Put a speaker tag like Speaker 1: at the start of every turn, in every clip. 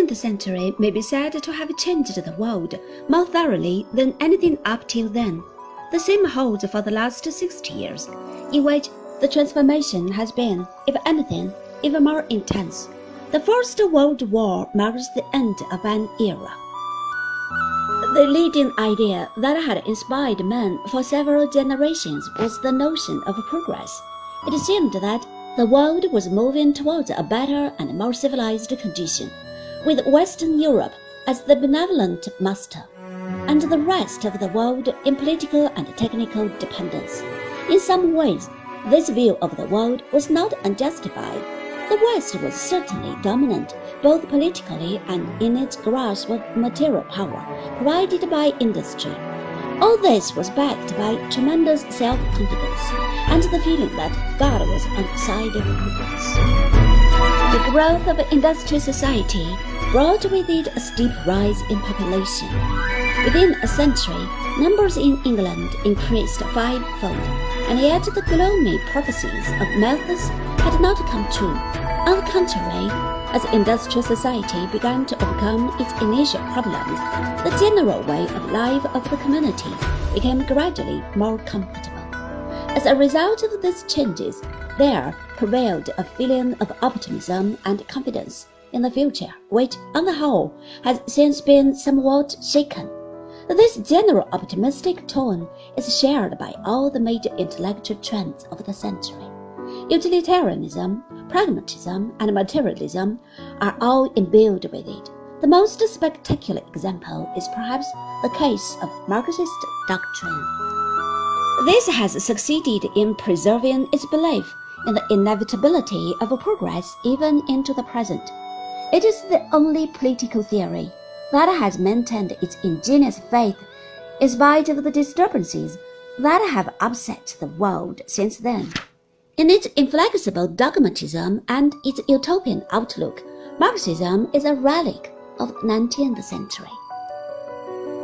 Speaker 1: 19th century may be said to have changed the world more thoroughly than anything up till then. The same holds for the last 60 years, in which the transformation has been, if anything, even more intense. The First World War marks the end of an era. The leading idea that had inspired men for several generations was the notion of progress. It seemed that the world was moving towards a better and more civilized condition, with Western Europe as the benevolent master, and the rest of the world in political and technical dependence. In some ways, this view of the world was not unjustified. The West was certainly dominant, both politically and in its grasp of material power provided by industry. All this was backed by tremendous self-confidence and the feeling that God was on the side of progress. The growth of industrial society brought with it a steep rise in population. Within a century, numbers in England increased fivefold, and yet the gloomy prophecies of Malthus had not come true. On the contrary, as industrial society began to overcome its initial problems, the general way of life of the community became gradually more comfortable. As a result of these changes, there prevailed a feeling of optimism and confidence in the future, which, on the whole, has since been somewhat shaken. This general optimistic tone is shared by all the major intellectual trends of the century. Utilitarianism, pragmatism, and materialism are all imbued with it. The most spectacular example is perhaps the case of Marxist doctrine. This has succeeded in preserving its belief in the inevitability of progress even into the present. It is the only political theory that has maintained its ingenious faith in spite of the disturbances that have upset the world since then. In its inflexible dogmatism and its utopian outlook, Marxism is a relic of the 19th century.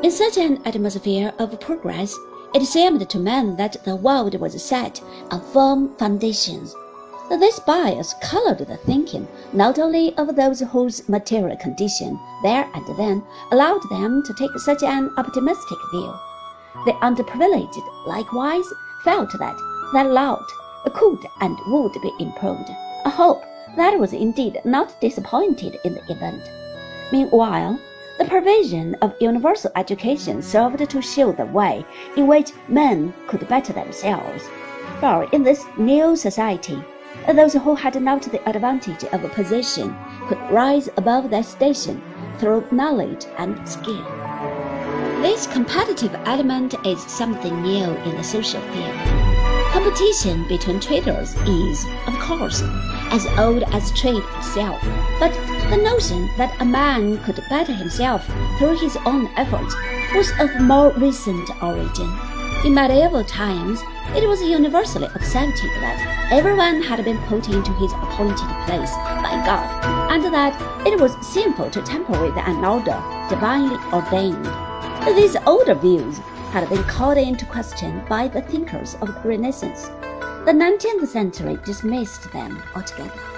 Speaker 1: In such an atmosphere of progress, it seemed to men that the world was set on firm foundations this bias colored the thinking not only of those whose material condition there and then allowed them to take such an optimistic view. The underprivileged likewise felt that their lot could and would be improved, a hope that was indeed not disappointed in the event. Meanwhile, the provision of universal education served to show the way in which men could better themselves. For in this new society, those who had not the advantage of a position could rise above their station through knowledge and skill. This competitive element is something new in the social field. Competition between traders is, of course, as old as trade itself, but the notion that a man could better himself through his own efforts was of more recent origin. In medieval times, it was universally accepted that everyone had been put into his appointed place by God, and that it was sinful to tamper with an order divinely ordained. These older views had been called into question by the thinkers of the Renaissance. The 19th century dismissed them altogether.